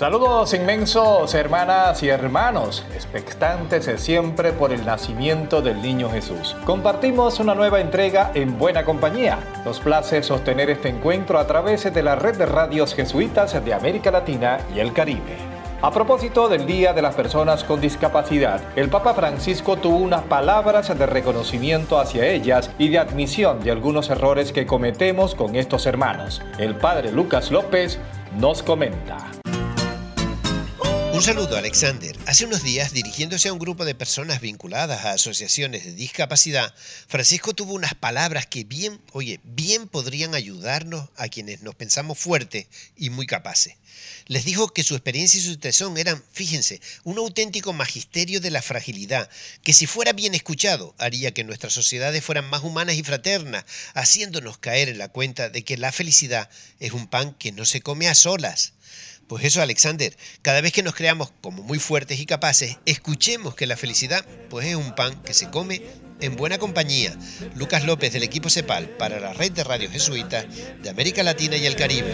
Saludos inmensos, hermanas y hermanos, expectantes siempre por el nacimiento del niño Jesús. Compartimos una nueva entrega en buena compañía. Nos place sostener este encuentro a través de la red de radios jesuitas de América Latina y el Caribe. A propósito del Día de las Personas con Discapacidad, el Papa Francisco tuvo unas palabras de reconocimiento hacia ellas y de admisión de algunos errores que cometemos con estos hermanos. El Padre Lucas López nos comenta. Un saludo, Alexander. Hace unos días, dirigiéndose a un grupo de personas vinculadas a asociaciones de discapacidad, Francisco tuvo unas palabras que bien, oye, bien podrían ayudarnos a quienes nos pensamos fuertes y muy capaces. Les dijo que su experiencia y su tesón eran, fíjense, un auténtico magisterio de la fragilidad, que si fuera bien escuchado, haría que nuestras sociedades fueran más humanas y fraternas, haciéndonos caer en la cuenta de que la felicidad es un pan que no se come a solas. Pues eso, Alexander, cada vez que nos creamos como muy fuertes y capaces, escuchemos que la felicidad pues es un pan que se come en buena compañía. Lucas López del equipo CEPAL para la red de radio jesuitas de América Latina y el Caribe.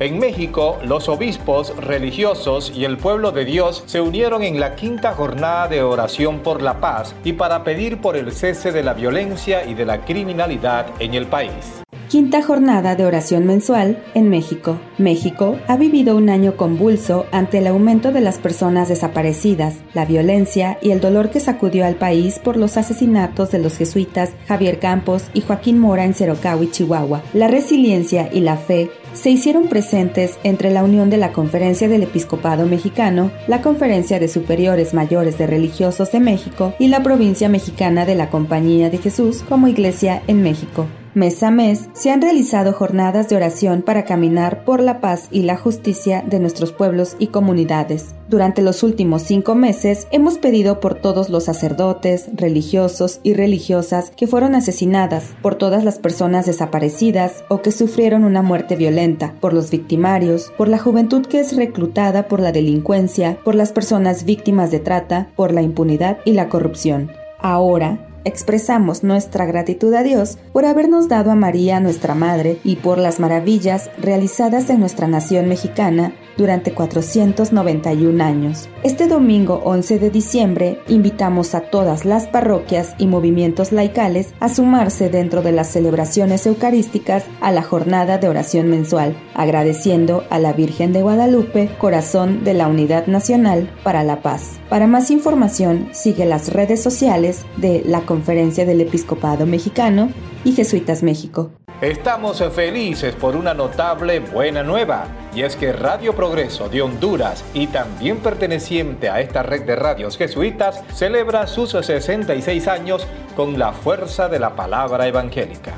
En México, los obispos, religiosos y el pueblo de Dios se unieron en la quinta jornada de oración por la paz y para pedir por el cese de la violencia y de la criminalidad en el país. Quinta jornada de oración mensual en México. México ha vivido un año convulso ante el aumento de las personas desaparecidas, la violencia y el dolor que sacudió al país por los asesinatos de los jesuitas Javier Campos y Joaquín Mora en y Chihuahua. La resiliencia y la fe se hicieron presentes entre la unión de la Conferencia del Episcopado Mexicano, la Conferencia de Superiores Mayores de Religiosos de México y la provincia mexicana de la Compañía de Jesús como Iglesia en México. Mes a mes se han realizado jornadas de oración para caminar por la paz y la justicia de nuestros pueblos y comunidades. Durante los últimos cinco meses hemos pedido por todos los sacerdotes, religiosos y religiosas que fueron asesinadas, por todas las personas desaparecidas o que sufrieron una muerte violenta, por los victimarios, por la juventud que es reclutada por la delincuencia, por las personas víctimas de trata, por la impunidad y la corrupción. Ahora, expresamos nuestra gratitud a Dios por habernos dado a María nuestra Madre y por las maravillas realizadas en nuestra nación mexicana durante 491 años. Este domingo 11 de diciembre invitamos a todas las parroquias y movimientos laicales a sumarse dentro de las celebraciones eucarísticas a la jornada de oración mensual, agradeciendo a la Virgen de Guadalupe, corazón de la Unidad Nacional para la Paz. Para más información, sigue las redes sociales de la Conferencia del Episcopado Mexicano y Jesuitas México. Estamos felices por una notable buena nueva, y es que Radio Progreso de Honduras y también perteneciente a esta red de radios jesuitas celebra sus 66 años con la fuerza de la palabra evangélica.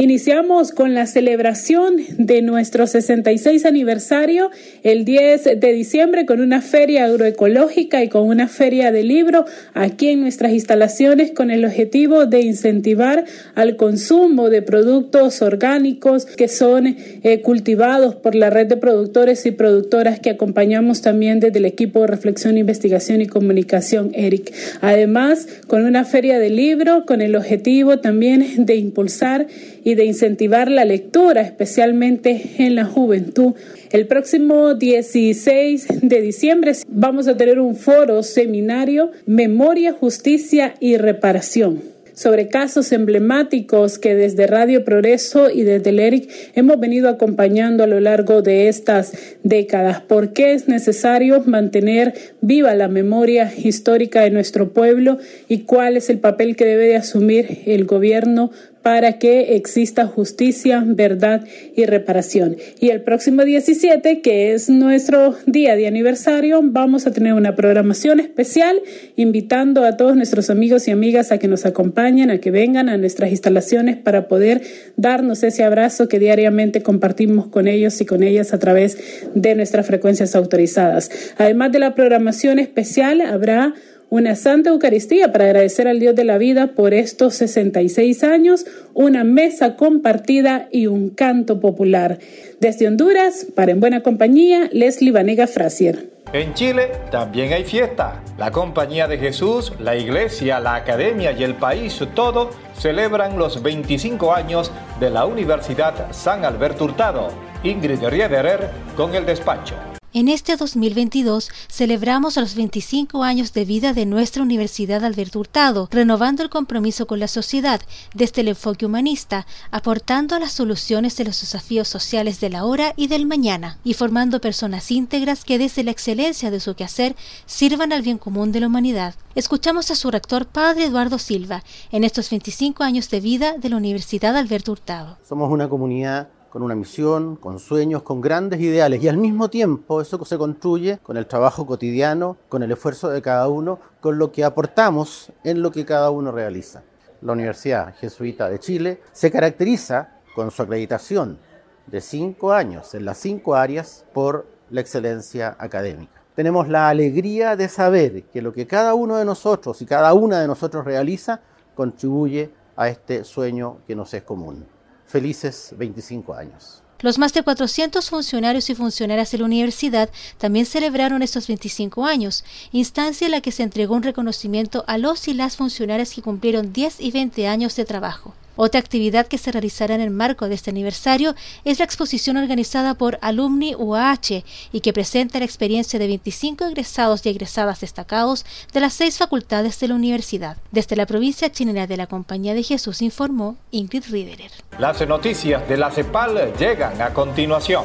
Iniciamos con la celebración de nuestro 66 aniversario el 10 de diciembre con una feria agroecológica y con una feria de libro aquí en nuestras instalaciones con el objetivo de incentivar al consumo de productos orgánicos que son eh, cultivados por la red de productores y productoras que acompañamos también desde el equipo de reflexión, investigación y comunicación ERIC. Además, con una feria de libro con el objetivo también de impulsar y de incentivar la lectura, especialmente en la juventud. El próximo 16 de diciembre vamos a tener un foro seminario Memoria, Justicia y Reparación sobre casos emblemáticos que desde Radio Progreso y desde el ERIC hemos venido acompañando a lo largo de estas décadas. ¿Por qué es necesario mantener viva la memoria histórica de nuestro pueblo y cuál es el papel que debe de asumir el gobierno para que exista justicia, verdad y reparación. Y el próximo 17, que es nuestro día de aniversario, vamos a tener una programación especial invitando a todos nuestros amigos y amigas a que nos acompañen, a que vengan a nuestras instalaciones para poder darnos ese abrazo que diariamente compartimos con ellos y con ellas a través de nuestras frecuencias autorizadas. Además de la programación especial, habrá una Santa Eucaristía para agradecer al Dios de la vida por estos 66 años, una mesa compartida y un canto popular. Desde Honduras, para En Buena Compañía, Leslie Vanega Frasier. En Chile también hay fiesta. La Compañía de Jesús, la Iglesia, la Academia y el país, todo celebran los 25 años de la Universidad San Alberto Hurtado. Ingrid Riederer con el despacho. En este 2022 celebramos los 25 años de vida de nuestra Universidad Alberto Hurtado, renovando el compromiso con la sociedad desde el enfoque humanista, aportando las soluciones de los desafíos sociales de la hora y del mañana, y formando personas íntegras que desde la excelencia de su quehacer sirvan al bien común de la humanidad. Escuchamos a su rector, Padre Eduardo Silva, en estos 25 años de vida de la Universidad Alberto Hurtado. Somos una comunidad con una misión, con sueños, con grandes ideales y al mismo tiempo eso se construye con el trabajo cotidiano, con el esfuerzo de cada uno, con lo que aportamos en lo que cada uno realiza. La Universidad Jesuita de Chile se caracteriza con su acreditación de cinco años en las cinco áreas por la excelencia académica. Tenemos la alegría de saber que lo que cada uno de nosotros y cada una de nosotros realiza contribuye a este sueño que nos es común felices 25 años. Los más de 400 funcionarios y funcionarias de la universidad también celebraron estos 25 años, instancia en la que se entregó un reconocimiento a los y las funcionarias que cumplieron 10 y 20 años de trabajo. Otra actividad que se realizará en el marco de este aniversario es la exposición organizada por Alumni UAH y que presenta la experiencia de 25 egresados y egresadas destacados de las seis facultades de la universidad. Desde la provincia chilena de la Compañía de Jesús informó Ingrid Riederer. Las noticias de la CEPAL llegan a continuación.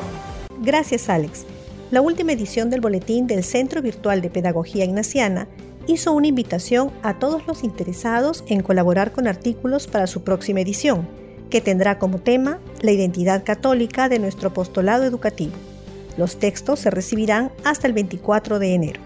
Gracias, Alex. La última edición del boletín del Centro Virtual de Pedagogía Ignaciana hizo una invitación a todos los interesados en colaborar con artículos para su próxima edición, que tendrá como tema la identidad católica de nuestro apostolado educativo. Los textos se recibirán hasta el 24 de enero.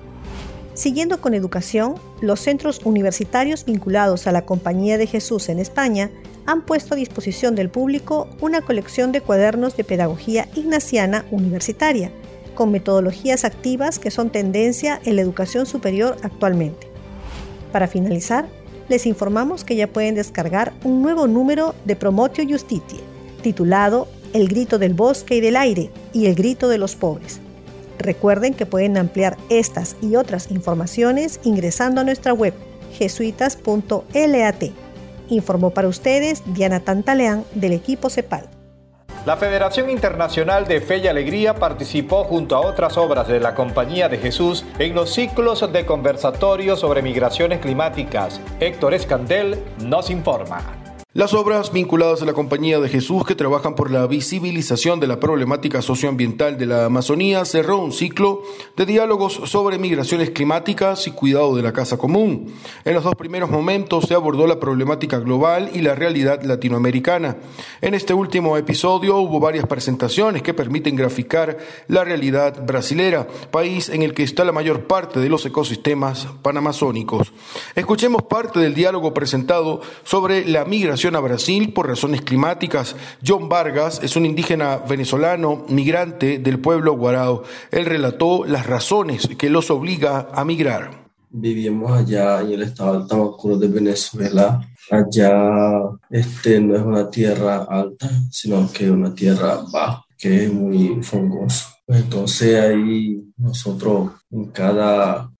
Siguiendo con educación, los centros universitarios vinculados a la Compañía de Jesús en España han puesto a disposición del público una colección de cuadernos de pedagogía ignaciana universitaria, con metodologías activas que son tendencia en la educación superior actualmente. Para finalizar, les informamos que ya pueden descargar un nuevo número de Promotio Justitie, titulado El grito del bosque y del aire y el grito de los pobres. Recuerden que pueden ampliar estas y otras informaciones ingresando a nuestra web jesuitas.lat. Informó para ustedes Diana Tantaleán del equipo CEPAL. La Federación Internacional de Fe y Alegría participó junto a otras obras de la Compañía de Jesús en los ciclos de conversatorio sobre migraciones climáticas. Héctor Escandel nos informa. Las obras vinculadas a la Compañía de Jesús que trabajan por la visibilización de la problemática socioambiental de la Amazonía cerró un ciclo de diálogos sobre migraciones climáticas y cuidado de la casa común. En los dos primeros momentos se abordó la problemática global y la realidad latinoamericana. En este último episodio hubo varias presentaciones que permiten graficar la realidad brasilera, país en el que está la mayor parte de los ecosistemas panamazónicos. Escuchemos parte del diálogo presentado sobre la migración a Brasil por razones climáticas. John Vargas es un indígena venezolano migrante del pueblo Guarao. Él relató las razones que los obliga a migrar. Vivimos allá en el estado Tamacuro de Venezuela. Allá este, no es una tierra alta, sino que es una tierra baja, que es muy. Pues entonces ahí nosotros en cada,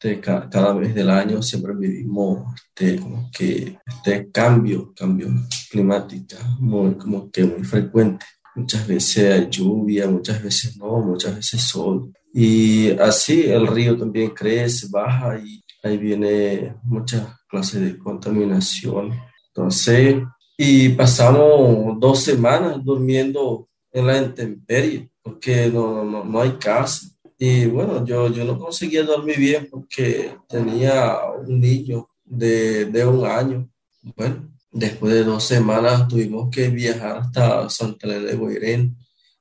cada mes del año siempre vivimos este, como que este cambio, cambio climático, muy, como que muy frecuente. Muchas veces hay lluvia, muchas veces no, muchas veces sol. Y así el río también crece, baja y ahí viene muchas clases de contaminación. Entonces, y pasamos dos semanas durmiendo en la intemperie porque no, no, no hay casa. Y bueno, yo, yo no conseguía dormir bien porque tenía un niño de, de un año. Bueno, Después de dos semanas tuvimos que viajar hasta Santa Elena de Guairén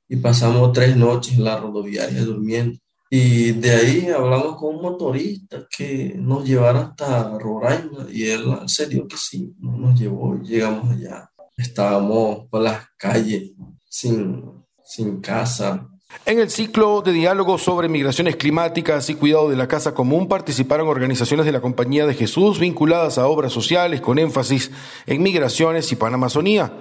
y pasamos tres noches en la rodoviaria durmiendo. Y de ahí hablamos con un motorista que nos llevara hasta Roraima y él en serio que sí, nos llevó, llegamos allá. Estábamos por las calles sin, sin casa, en el ciclo de diálogo sobre migraciones climáticas y cuidado de la casa común participaron organizaciones de la Compañía de Jesús vinculadas a obras sociales con énfasis en migraciones y panamazonía.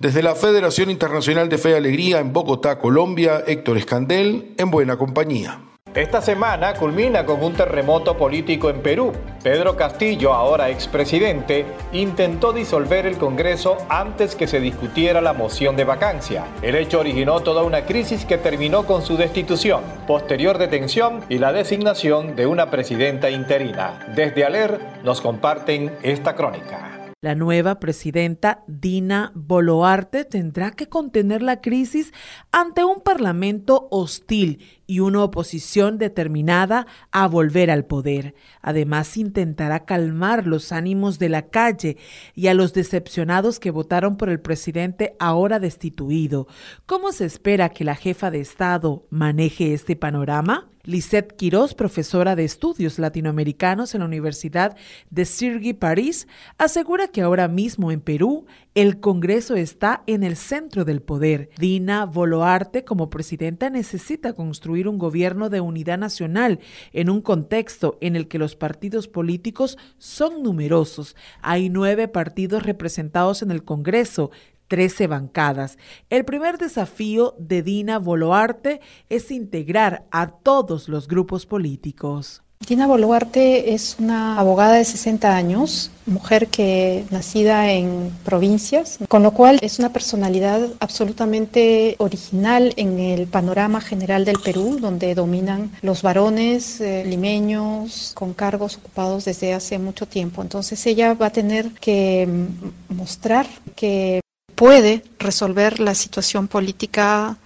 Desde la Federación Internacional de Fe y Alegría en Bogotá, Colombia, Héctor Escandel, en buena compañía. Esta semana culmina con un terremoto político en Perú. Pedro Castillo, ahora expresidente, intentó disolver el Congreso antes que se discutiera la moción de vacancia. El hecho originó toda una crisis que terminó con su destitución, posterior detención y la designación de una presidenta interina. Desde Aler nos comparten esta crónica. La nueva presidenta Dina Boluarte tendrá que contener la crisis ante un parlamento hostil y una oposición determinada a volver al poder. Además, intentará calmar los ánimos de la calle y a los decepcionados que votaron por el presidente ahora destituido. ¿Cómo se espera que la jefa de Estado maneje este panorama? Lisette Quiroz, profesora de estudios latinoamericanos en la Universidad de Sirgi, París, asegura que ahora mismo en Perú el Congreso está en el centro del poder. Dina Boluarte, como presidenta, necesita construir un gobierno de unidad nacional en un contexto en el que los partidos políticos son numerosos. Hay nueve partidos representados en el Congreso, 13 bancadas. El primer desafío de Dina Boluarte es integrar a todos los grupos políticos. Dina Boluarte es una abogada de 60 años, mujer que nacida en provincias, con lo cual es una personalidad absolutamente original en el panorama general del Perú, donde dominan los varones eh, limeños con cargos ocupados desde hace mucho tiempo. Entonces ella va a tener que mm, mostrar que puede resolver la situación política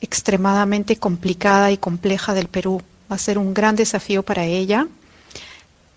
extremadamente complicada y compleja del Perú. Va a ser un gran desafío para ella.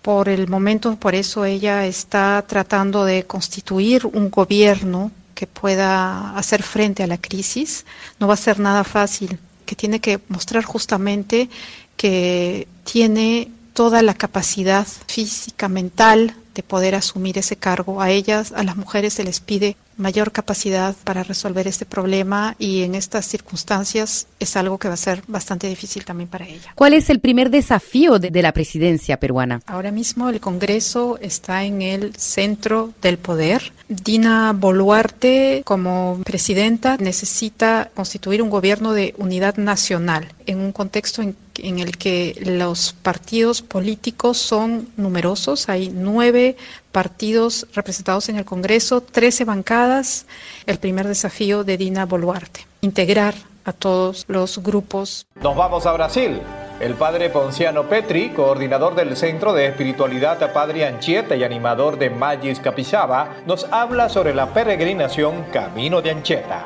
Por el momento, por eso ella está tratando de constituir un gobierno que pueda hacer frente a la crisis. No va a ser nada fácil, que tiene que mostrar justamente que tiene toda la capacidad física, mental de poder asumir ese cargo. A ellas, a las mujeres se les pide mayor capacidad para resolver este problema y en estas circunstancias es algo que va a ser bastante difícil también para ella. ¿Cuál es el primer desafío de, la presidencia peruana? Ahora mismo el Congreso está en el centro del poder. Dina Boluarte, como presidenta, necesita constituir un gobierno de unidad nacional en un contexto en en el que los partidos políticos son numerosos. Hay nueve partidos representados en el Congreso, 13 bancadas. El primer desafío de Dina Boluarte, integrar a todos los grupos. Nos vamos a Brasil. El padre Ponciano Petri, coordinador del Centro de Espiritualidad Padre Anchieta y animador de Magis Capixaba, nos habla sobre la peregrinación Camino de Anchieta.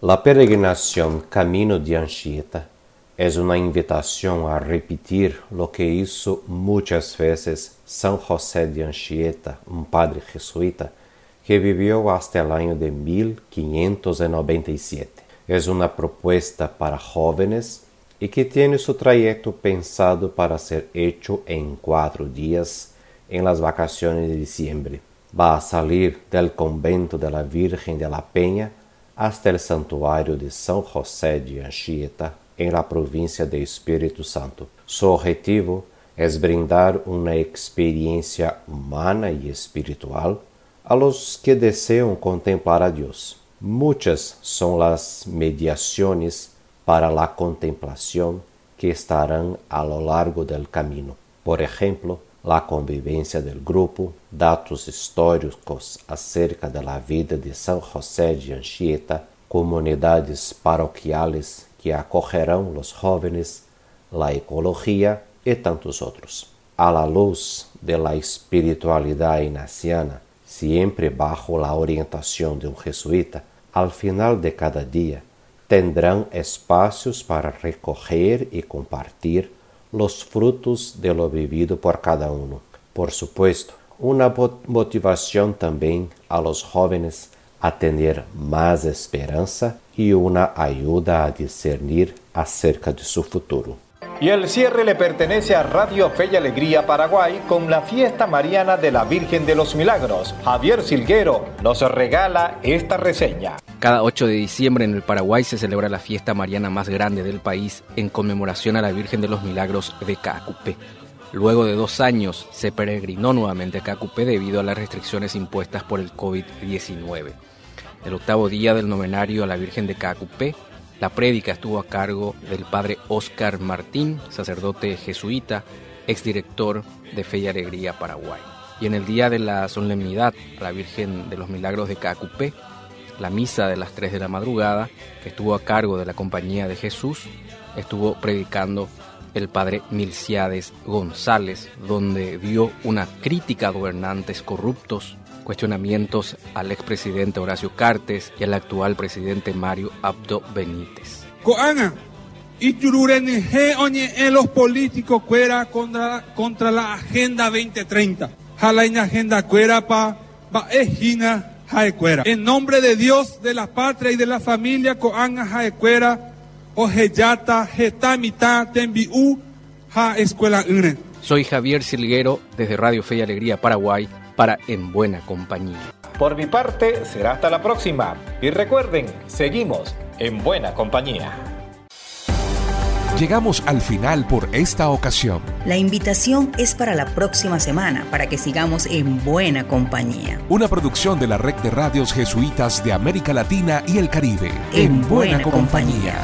La peregrinación Camino de Anchieta es una invitación a repetir lo que hizo muchas veces San José de Anchieta, un padre jesuita que vivió hasta el año de 1597. Es una propuesta para jóvenes y que tiene su trayecto pensado para ser hecho en cuatro días en las vacaciones de diciembre. Va a salir del convento de la Virgen de la Peña hasta el santuario de San José de Anchieta en la provincia de Espíritu Santo. Su objetivo es brindar una experiencia humana y espiritual a los que desean contemplar a Dios. Muchas son las mediaciones para la contemplación que estarán a lo largo del camino. Por ejemplo, la convivencia del grupo, datos históricos acerca de la vida de San José de Anchieta, comunidades paroquiales que acogerão os jovens, a ecologia e tantos outros. A la luz de la espiritualidade ignaciana, sempre bajo la orientação de um jesuíta, al final de cada dia tendrão espaços para recoger e compartir los frutos de lo vivido por cada uno. Por supuesto, una motivación también a los jóvenes a tener más esperanza y una ayuda a discernir acerca de su futuro. Y el cierre le pertenece a Radio Fe y Alegría Paraguay con la fiesta mariana de la Virgen de los Milagros. Javier Silguero nos regala esta reseña. Cada 8 de diciembre en el Paraguay se celebra la fiesta mariana más grande del país en conmemoración a la Virgen de los Milagros de Cacupé. Luego de dos años se peregrinó nuevamente a Cacupé debido a las restricciones impuestas por el COVID-19. El octavo día del novenario a la Virgen de Cacupé, la prédica estuvo a cargo del padre Óscar Martín, sacerdote jesuita, exdirector de Fe y Alegría Paraguay. Y en el día de la solemnidad a la Virgen de los Milagros de Cacupé, la misa de las 3 de la madrugada, que estuvo a cargo de la Compañía de Jesús, estuvo predicando el padre Milciades González, donde dio una crítica a gobernantes corruptos, cuestionamientos al expresidente Horacio Cartes y al actual presidente Mario Abdo Benítez. Coana, y en los políticos fuera contra, contra la Agenda 2030. Jalaina Agenda Cuera pa, ba ejina jaecuera. En nombre de Dios, de la patria y de la familia, Coana jaecuera Escuela Soy Javier Silguero desde Radio Fe y Alegría Paraguay para En Buena Compañía. Por mi parte, será hasta la próxima. Y recuerden, seguimos en Buena Compañía. Llegamos al final por esta ocasión. La invitación es para la próxima semana, para que sigamos en buena compañía. Una producción de la Red de Radios Jesuitas de América Latina y el Caribe. En, buena, compañía.